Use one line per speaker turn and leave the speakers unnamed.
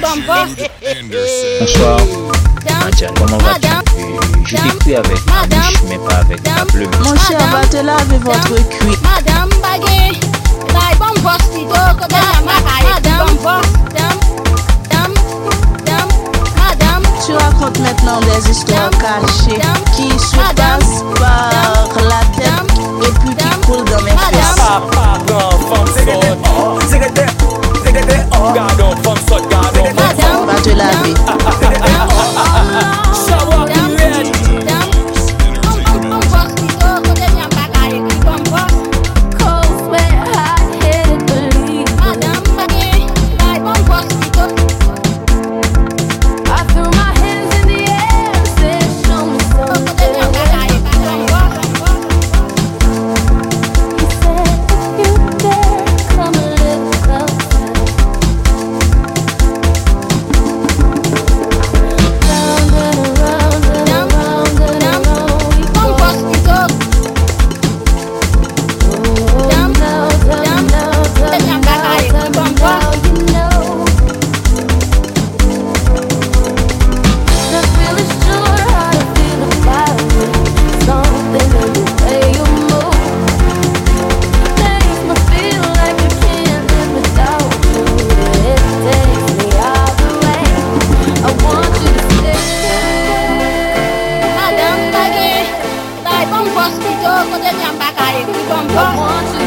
Bonsoir. Vas-tu Je t'écris avec ma bouche, mais pas avec ma.
Mon cher, va te laver votre cuir.
Madame Bagay, la bon boss pito, kote la makaye, bon boss, dame, dame, dame, madame,
Tu racontes maintenant des histoires cachées qui se passent par la tête et puis qui dans mes fesses.
Mito kote nyamba ka e
kou
bonbon